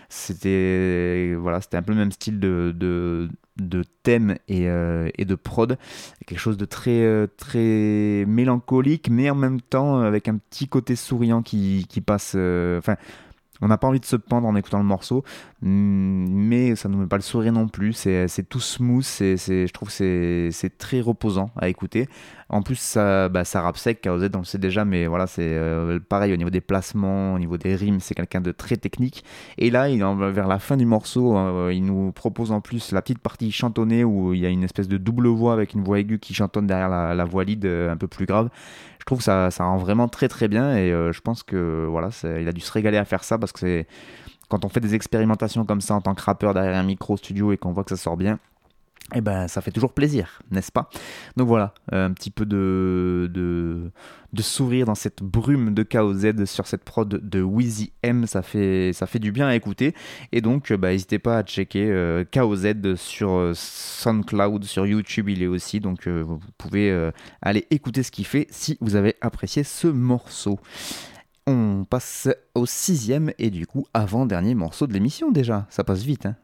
C'était voilà, un peu le même style de, de thème et, euh, et de prod. Quelque chose de très, euh, très mélancolique, mais en même temps euh, avec un petit côté souriant qui, qui passe. Enfin, on n'a pas envie de se pendre en écoutant le morceau, mais ça ne met pas le sourire non plus. C'est tout smooth, c'est je trouve que c'est très reposant à écouter. En plus, ça, bah, ça rappe sec, KOZ, on le sait déjà, mais voilà, c'est euh, pareil au niveau des placements, au niveau des rimes, c'est quelqu'un de très technique. Et là, il, vers la fin du morceau, euh, il nous propose en plus la petite partie chantonnée où il y a une espèce de double voix avec une voix aiguë qui chantonne derrière la, voix lead euh, un peu plus grave. Je trouve que ça, ça rend vraiment très très bien et je pense que voilà, il a dû se régaler à faire ça parce que c'est quand on fait des expérimentations comme ça en tant que rappeur derrière un micro studio et qu'on voit que ça sort bien, eh ben ça fait toujours plaisir, n'est-ce pas? Donc voilà, euh, un petit peu de, de, sourire dans cette brume de KOZ sur cette prod de Wheezy M, ça fait, du bien à écouter. Et donc, bah, n'hésitez pas à checker euh, KOZ sur euh, SoundCloud, sur YouTube il est aussi, donc vous pouvez aller écouter ce qu'il fait si vous avez apprécié ce morceau. On passe au sixième et du coup avant-dernier morceau de l'émission déjà, ça passe vite hein.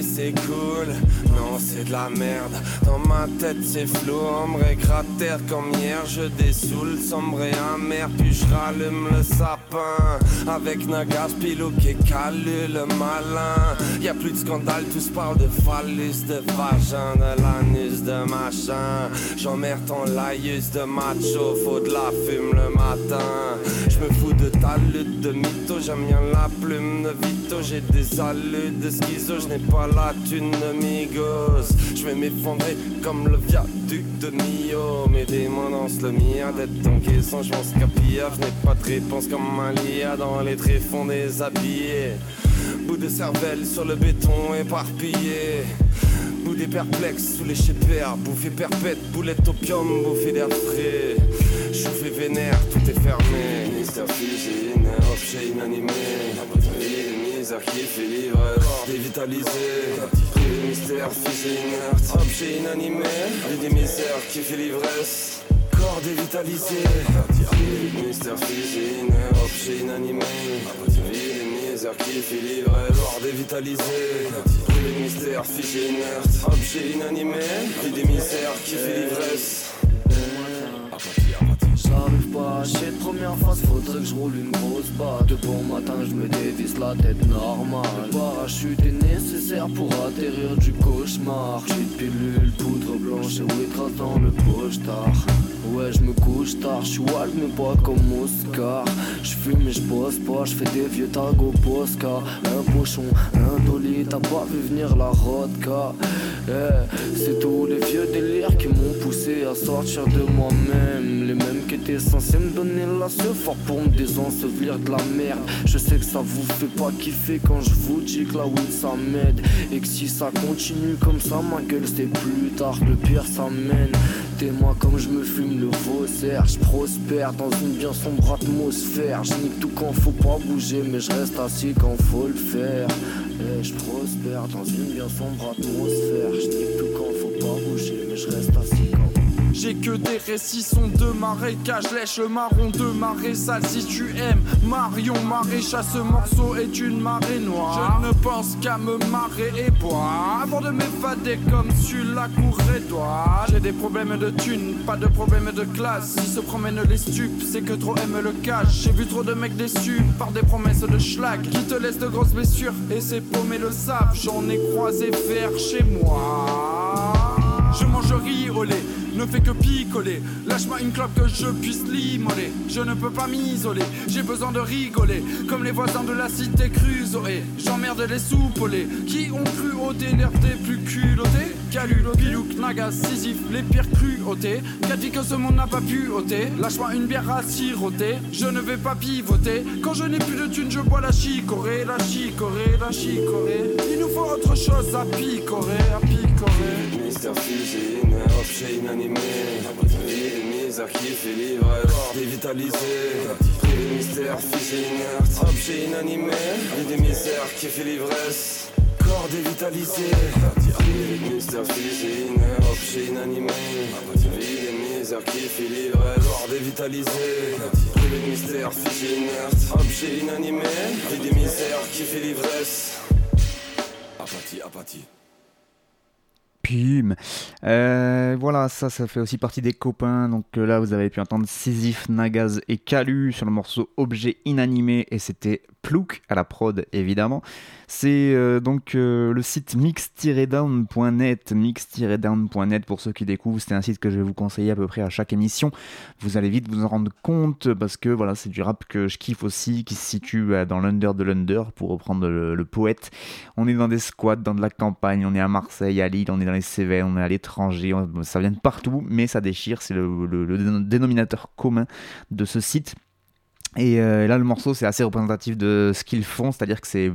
C'est cool, non c'est de la merde. Dans ma tête c'est flou, ombre et cratère comme hier. Je dessoule, sombre et amer, puis je rallume le sapin. Avec Nagas, Pilou qui calu le malin. Y a plus de scandale, tous parlent de phallus, de vagin, de l'anus, de machin. J'emmerde ton laïus de macho, faut de la fume le matin. Je me fous de ta lutte de mytho, j'aime bien la plume de Vito. J'ai des allus de schizo, je n'ai pas la thune de Migos. Je vais m'effondrer comme le viaduc de Mio. Mes démons dansent le mien d'être caisson, je pense qu'à Je n'ai pas de réponse comme un lia dans les tréfonds déshabillés. Bout de cervelle sur le béton éparpillé. Bout des perplexes sous les chépères, bouffée perpète, boulette opium, bouffée d'air frais. Chauffé vénère, tout est fermé. Mystère objet inanimé. Misère qui fait livre, dévitalisé. Mystère inerte, objet inanimé. Vie des misères qui fait l'ivresse. Corps dévitalisé. Mystère figé, objet inanimé. Des misères qui fait livre, corps dévitalisé. Les mystères figé inerte, objet inanimé. Vie des misères qui fait l'ivresse.
J'arrive pas de première phase, faudrait que je roule une grosse batte. De bon matin, je me dévisse la tête normale. Le parachute est nécessaire pour atterrir du cauchemar. J'ai pilule, poudre blanche et wheatgrass dans le poche-tard. Ouais, je me couche tard, je suis mais pas comme Oscar. Je fume et je bosse pas, je fais des vieux tags Posca. Un pochon, un dolly, t'as pas vu venir la rodka. Eh, c'est tous les vieux délires qui m'ont poussé à sortir de moi-même. Les mêmes étaient censés me donner la seule fort pour me désensevelir de la merde. Je sais que ça vous fait pas kiffer quand je vous dis que la weed ça m'aide. Et que si ça continue comme ça, ma gueule c'est plus tard que le pire ça mène. T'es-moi comme je me fume le vaussaire, je prospère dans une bien sombre atmosphère. Je nique tout quand faut pas bouger, mais je reste assis quand faut le faire. Et je prospère dans une bien sombre atmosphère. Je tout quand faut pas bouger, mais je reste assis
j'ai que des récits sont de marécage, lèche marron de marée sale. Si tu aimes Marion Maréchal, ce morceau est une marée noire. Je ne pense qu'à me marrer et boire avant de m'évader comme sur la cour étoile. J'ai des problèmes de thunes, pas de problème de classe. Si se promènent les stupes, c'est que trop aiment le cash. J'ai vu trop de mecs déçus par des promesses de schlag qui te laissent de grosses blessures. Et ces paumés le savent, j'en ai croisé faire chez moi. Je mange riz au lait ne fait que picoler. Lâche-moi une clope que je puisse l'immoler. Je ne peux pas m'isoler, j'ai besoin de rigoler. Comme les voisins de la cité crusoé. J'emmerde les soupolés qui ont cru ôter l'air des plus culottés? Calulo, Bilouk, Naga, Sisyphe, les pires cruautés. Qu'a dit que ce monde n'a pas pu ôter? Lâche-moi une bière à siroter. Je ne vais pas pivoter. Quand je n'ai plus de thunes, je bois la chicorée, la chicorée, la chicorée. Il nous faut autre chose à picorer, à picorer.
Mystère figé, objet inanimé. Vie misère qui fait livre, corps dévitalisé. Privé mystère figé inerte, objet inanimé. Vie des misères qui fait l'ivresse. Corps dévitalisé. Figé inerte, objet inanimé. Vie des misères qui fait livre, corps dévitalisé. Privé mystère figé inerte, objet inanimé. Vie des misères qui fait l'ivresse. Apathie, apathie.
Euh, voilà, ça, ça fait aussi partie des copains. Donc euh, là, vous avez pu entendre Sisyphe, Nagaz et Kalu sur le morceau Objet inanimé et c'était Plouk à la prod évidemment. C'est euh, donc le site mix-down.net, mix-down.net pour ceux qui découvrent, c'est un site que je vais vous conseiller à peu près à chaque émission. Vous allez vite vous en rendre compte parce que voilà, c'est du rap que je kiffe aussi, qui se situe euh, dans l'under de l'under pour reprendre le, poète. On est dans des squats, dans de la campagne, on est à Marseille, à Lille, on est dans les Cévennes, on est à l'étranger, ça vient de partout, mais ça déchire, c'est le dénominateur commun de ce site. Et là, le morceau, c'est assez représentatif de ce qu'ils font, c'est-à-dire que c'est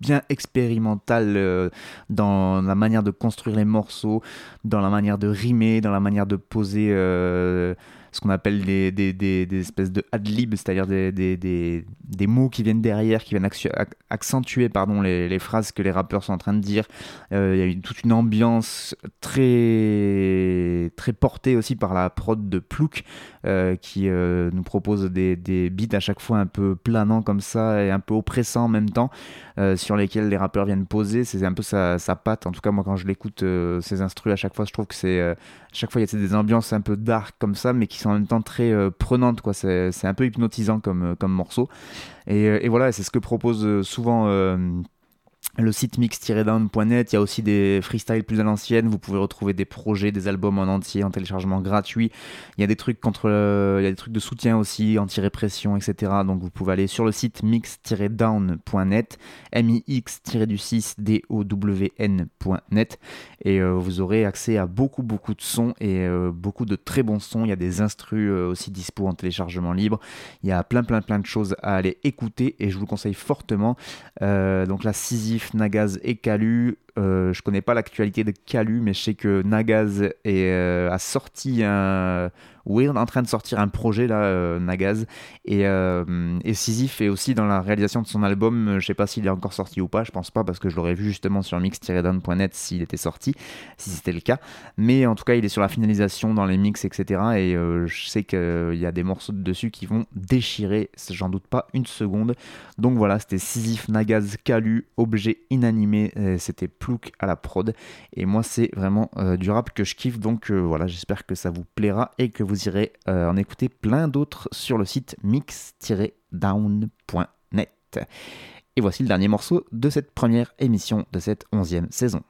bien expérimental euh, dans la manière de construire les morceaux, dans la manière de rimer, dans la manière de poser euh, ce qu'on appelle des, des, des, espèces de ad-lib, c'est-à-dire des, mots qui viennent derrière, qui viennent accentuer pardon, les, les phrases que les rappeurs sont en train de dire. Euh, Il y a toute une ambiance très, très portée aussi par la prod de Plouk, euh, qui euh, nous propose des beats à chaque fois un peu planants comme ça et un peu oppressants en même temps, euh, sur lesquels les rappeurs viennent poser. C'est un peu sa, sa patte. En tout cas, moi, quand je l'écoute, euh, ces instrus, à chaque fois, je trouve que c'est. euh, à chaque fois, il y a des ambiances un peu dark comme ça, mais qui sont en même temps très euh, prenantes. quoi. C'est un peu hypnotisant comme, comme morceau. Et, voilà, c'est ce que propose souvent. Euh, le site mix-down.net, il y a aussi des freestyles plus à l'ancienne, vous pouvez retrouver des projets, des albums en entier en téléchargement gratuit. Il y a des trucs contre le- il de soutien aussi, anti-répression, etc. Donc vous pouvez aller sur le site mix-down.net, mix-du-6 down.net et euh, vous aurez accès à beaucoup beaucoup de sons et euh, beaucoup de très bons sons. Il y a des instrus euh, aussi dispo en téléchargement libre. Il y a plein plein plein de choses à aller écouter et je vous le conseille fortement. Euh, donc la Sisyphe, Nagaz et Calu. Euh, je connais pas l'actualité de Calu, mais je sais que Nagaz euh, a sorti un, est en train de sortir un projet là, euh, Nagaz, et, euh, Sisyphe est aussi dans la réalisation de son album. Je sais pas s'il est encore sorti ou pas, je pense pas parce que je l'aurais vu justement sur mix-down.net s'il était sorti, si c'était le cas. Mais en tout cas, il est sur la finalisation dans les mix, etc. Et euh, je sais qu'il y a des morceaux dessus qui vont déchirer, j'en doute pas une seconde. Donc voilà, c'était Sisyphe, Nagaz, Calu, objet inanimé, euh, c'était Plouk à la prod. Et moi, c'est vraiment euh, du rap que je kiffe. Donc euh, voilà, j'espère que ça vous plaira et que vous irez euh, en écouter plein d'autres sur le site mix-down.net. Et voici le dernier morceau de cette première émission de cette onzième saison.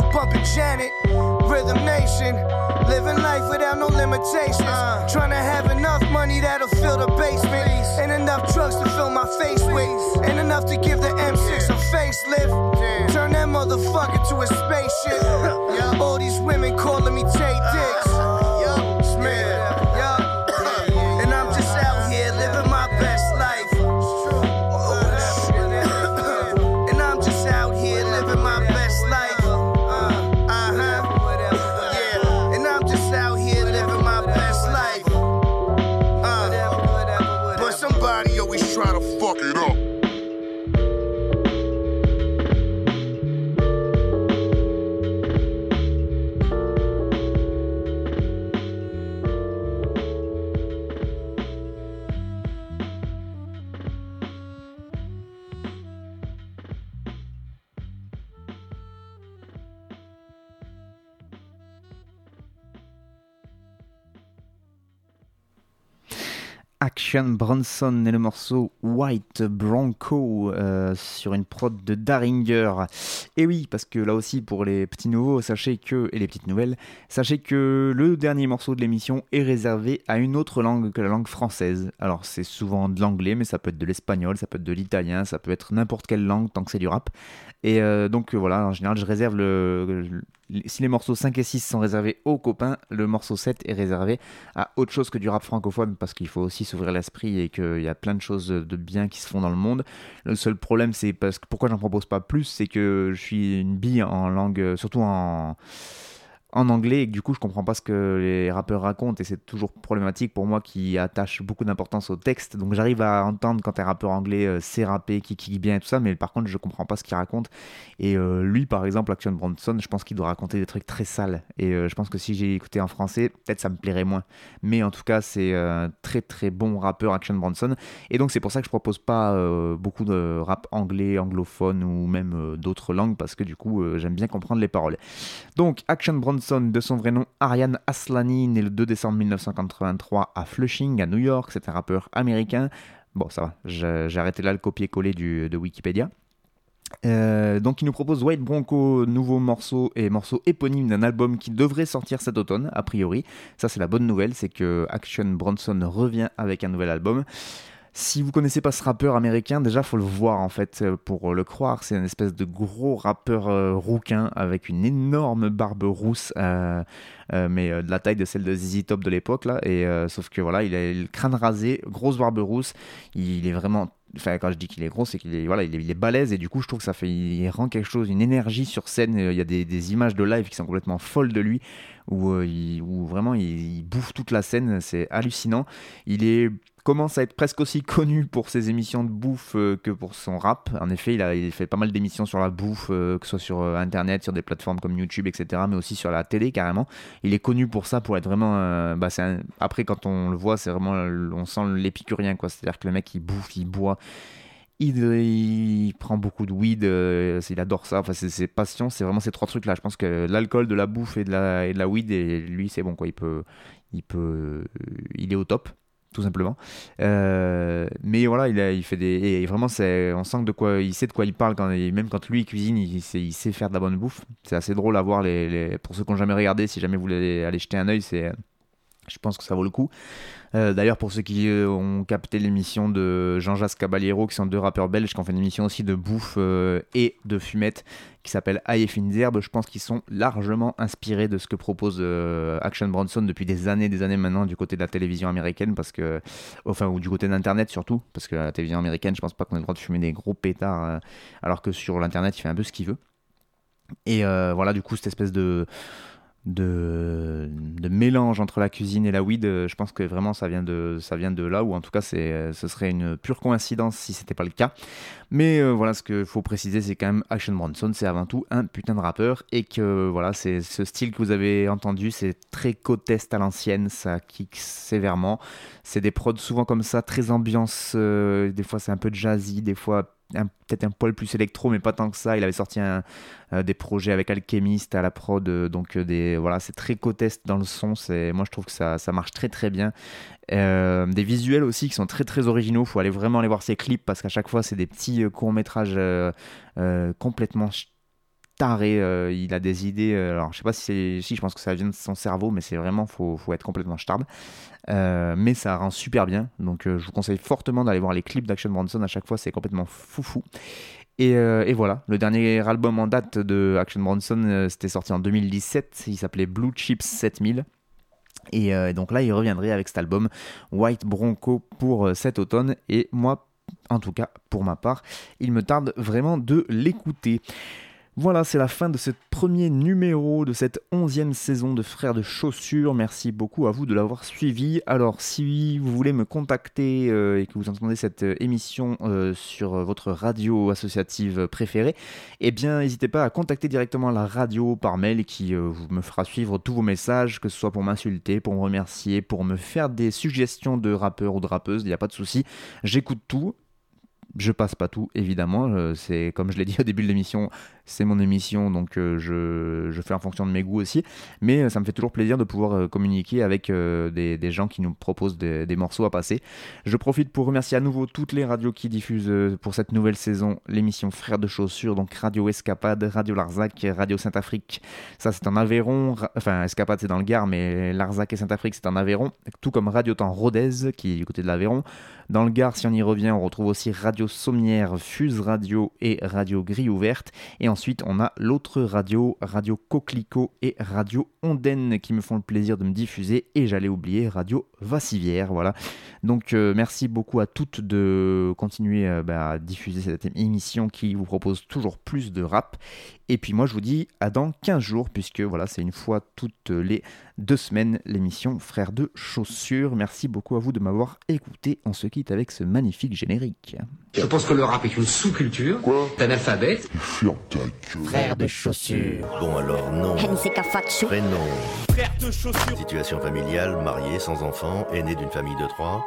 By bumping Janet. Rhythm Nation, living life without no limitations. Uh. Trying to have enough money that'll fill the basement, and enough drugs to fill my face with, and enough to give the M6 a facelift. Turn that motherfucker to a spaceship. All these women calling me Tay Dicks. Smith,
Action Bronson et le morceau White Bronco euh, sur une prod de Daringer. Et oui, parce que là aussi pour les petits nouveaux, sachez que et les petites nouvelles, sachez que le dernier morceau de l'émission est réservé à une autre langue que la langue française. Alors c'est souvent de l'anglais, mais ça peut être de l'espagnol, ça peut être de l'italien, ça peut être n'importe quelle langue tant que c'est du rap. Et euh, donc voilà, en général, je réserve le, si les morceaux 5 et 6 sont réservés aux copains, le morceau 7 est réservé à autre chose que du rap francophone parce qu'il faut aussi s'ouvrir l'esprit et qu'il y a plein de choses de bien qui se font dans le monde. Le seul problème, c'est parce que pourquoi j'en propose pas plus, c'est que je suis une bille en langue, surtout en en anglais et du coup je comprends pas ce que les rappeurs racontent et c'est toujours problématique pour moi qui attache beaucoup d'importance au texte. Donc j'arrive à entendre quand un rappeur anglais euh, sait rapper, qui kick bien et tout ça mais par contre je comprends pas ce qu'il raconte. Et euh, lui par exemple Action Bronson je pense qu'il doit raconter des trucs très sales. Et euh, je pense que si j'ai écouté en français peut-être ça me plairait moins. Mais en tout cas c'est un très très bon rappeur Action Bronson. Et donc c'est pour ça que je propose pas beaucoup de rap anglais, anglophone ou même d'autres langues parce que du coup j'aime bien comprendre les paroles. Donc Action Bronson de son vrai nom Ariane Aslani, né le 2 décembre 1983 à Flushing, à New York. C'est un rappeur américain. Bon, ça va, j'ai arrêté là le copier-coller de Wikipédia. Euh, donc il nous propose White Bronco, nouveau morceau et morceau éponyme d'un album qui devrait sortir cet automne, a priori. Ça c'est la bonne nouvelle, c'est que Action Bronson revient avec un nouvel album. Si vous connaissez pas ce rappeur américain, déjà faut le voir en fait euh, pour le croire. C'est une espèce de gros rappeur euh, rouquin avec une énorme barbe rousse, euh, mais de la taille de celle de ZZ Top de l'époque là. Et sauf que voilà, il a le crâne rasé, grosse barbe rousse. Il est vraiment enfin quand je dis qu'il est gros c'est qu'il est voilà il est, balèze et du coup je trouve que ça fait il rend quelque chose une énergie sur scène il y a des, images de live qui sont complètement folles de lui où, où vraiment il, bouffe toute la scène c'est hallucinant il est commence à être presque aussi connu pour ses émissions de bouffe euh, que pour son rap. En effet, il a il fait pas mal d'émissions sur la bouffe, euh, que ce soit sur euh, Internet, sur des plateformes comme YouTube, etc., mais aussi sur la télé carrément. Il est connu pour ça, pour être vraiment... Bah, Après, quand on le voit, c'est vraiment... On sent l'épicurien, quoi. C'est-à-dire que le mec, il bouffe, il boit. Il, prend beaucoup de weed, il adore ça. Enfin, c'est ses passions, c'est vraiment ces trois trucs-là. Je pense que l'alcool, de la bouffe et de la, et de la weed, et lui, c'est bon quoi. Il peut, il peut, il est au top tout simplement. Euh, mais voilà, il, a, fait des. Et vraiment, on sent de quoi, il sait de quoi il parle, quand, même quand lui cuisine, il sait, il sait faire de la bonne bouffe. C'est assez drôle à voir, les, pour ceux qui n'ont jamais regardé, si jamais vous voulez aller jeter un œil, c'est, je pense que ça vaut le coup. Euh, d'ailleurs, pour ceux qui euh, ont capté l'émission de Jean-Jacques Caballero, qui sont deux rappeurs belges, qui ont fait une émission aussi de bouffe et de fumette, qui s'appelle et fines herbes, je pense qu'ils sont largement inspirés de ce que propose Action Bronson depuis des années, des années maintenant, du côté de la télévision américaine, parce que, enfin, ou du côté d'Internet surtout, parce que la télévision américaine, je pense pas qu'on ait le droit de fumer des gros pétards, alors que sur l'Internet, il fait un peu ce qu'il veut. Et voilà, du coup, cette espèce de de, mélange entre la cuisine et la weed, euh, je pense que vraiment ça vient de, ça vient de là, ou en tout cas c'est, euh, ce serait une pure coïncidence si c'était pas le cas. Mais euh, voilà, ce qu'il faut préciser, c'est quand même Action Bronson, c'est avant tout un putain de rappeur, et que voilà, c'est ce style que vous avez entendu, c'est très côte est à l'ancienne, ça kick sévèrement. C'est des prods souvent comme ça, très ambiance, des fois c'est un peu jazzy, des fois peut-être un poil plus électro, mais pas tant que ça. Il avait sorti euh, des projets avec Alchemist à la prod, euh, donc euh, des voilà, c'est très coteste dans le son. C'est moi je trouve que ça, ça marche très très bien. des visuels aussi qui sont très très originaux. Faut aller vraiment aller voir ses clips parce qu'à chaque fois c'est des petits courts métrages complètement tarés. il a des idées. alors je sais pas si si je pense que ça vient de son cerveau, mais c'est vraiment faut faut être complètement starbe. Euh, mais ça rend super bien. Donc euh, je vous conseille fortement d'aller voir les clips d'Action Bronson à chaque fois, c'est complètement foufou. Et, euh, et, voilà, le dernier album en date de Action Bronson, c'était sorti en 2017, il s'appelait Blue Chips 7000. Et donc là, il reviendrait avec cet album White Bronco pour cet automne. Et moi, en tout cas, pour ma part, il me tarde vraiment de l'écouter. Voilà, c'est la fin de ce premier numéro de cette onzième saison de Frères de Chaussures. Merci beaucoup à vous de l'avoir suivi. Alors, si vous voulez me contacter euh, et que vous entendez cette euh, émission euh, sur votre radio associative préférée, eh bien, n'hésitez pas à contacter directement la radio par mail qui me fera suivre tous vos messages, que ce soit pour m'insulter, pour me remercier, pour me faire des suggestions de rappeurs ou de rappeuses. Il n'y a pas de souci. J'écoute tout. Je passe pas tout, évidemment. C'est comme je l'ai dit au début de l'émission, c'est mon émission, donc euh, je, fais en fonction de mes goûts aussi. Mais euh, ça me fait toujours plaisir de pouvoir euh, communiquer avec des, gens qui nous proposent des, morceaux à passer. Je profite pour remercier à nouveau toutes les radios qui diffusent pour cette nouvelle saison l'émission Frères de Chaussures, donc Radio Escapade, Radio Larzac, Radio Saint-Afrique. Ça, c'est en Aveyron. Enfin, Escapade, c'est dans le Gard, mais Larzac et Saint-Afrique, c'est en Aveyron. Tout comme Radio Temps Rodez, qui est du côté de l'Aveyron. Dans le Gard, si on y revient, on retrouve aussi Radio Sommière, Fuse Radio et Radio Grille Ouverte. Et ensuite, on a l'autre radio, Radio Coquelicot et Radio Ondaine qui me font le plaisir de me diffuser. Et j'allais oublier Radio Vassivière. Voilà. Donc, euh, merci beaucoup à toutes de continuer euh, bah, à diffuser cette émission qui vous propose toujours plus de rap. Et puis moi je vous dis à dans 15 jours puisque voilà c'est une fois toutes les deux semaines l'émission Frères de chaussures. Merci beaucoup à vous de m'avoir écouté. On se quitte avec ce magnifique générique.
Je pense que le rap est une sous-culture d'un alphabet.
Frères de chaussures.
Bon alors non. Prénom.
Frères de chaussures.
Situation familiale, marié, sans enfant, aîné d'une famille de trois.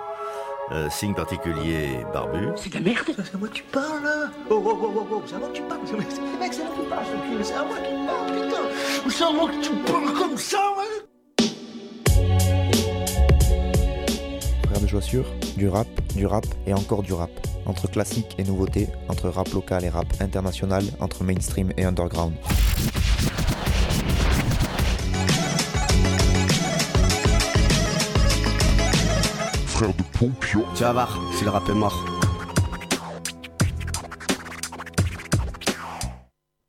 Euh, signe particulier, barbu.
C'est de la merde C'est à moi que tu parles là Oh, oh, oh, oh, oh, c'est à moi que tu parles Mec, c'est à moi que tu parles, ce c'est à moi que tu parles, putain C'est à moi que tu parles comme ça, ouais
Frère de Joissure, du rap, du rap et encore du rap. Entre classique et nouveauté, entre rap local et rap international, entre mainstream et underground.
Tu vas voir, si le rap est mort.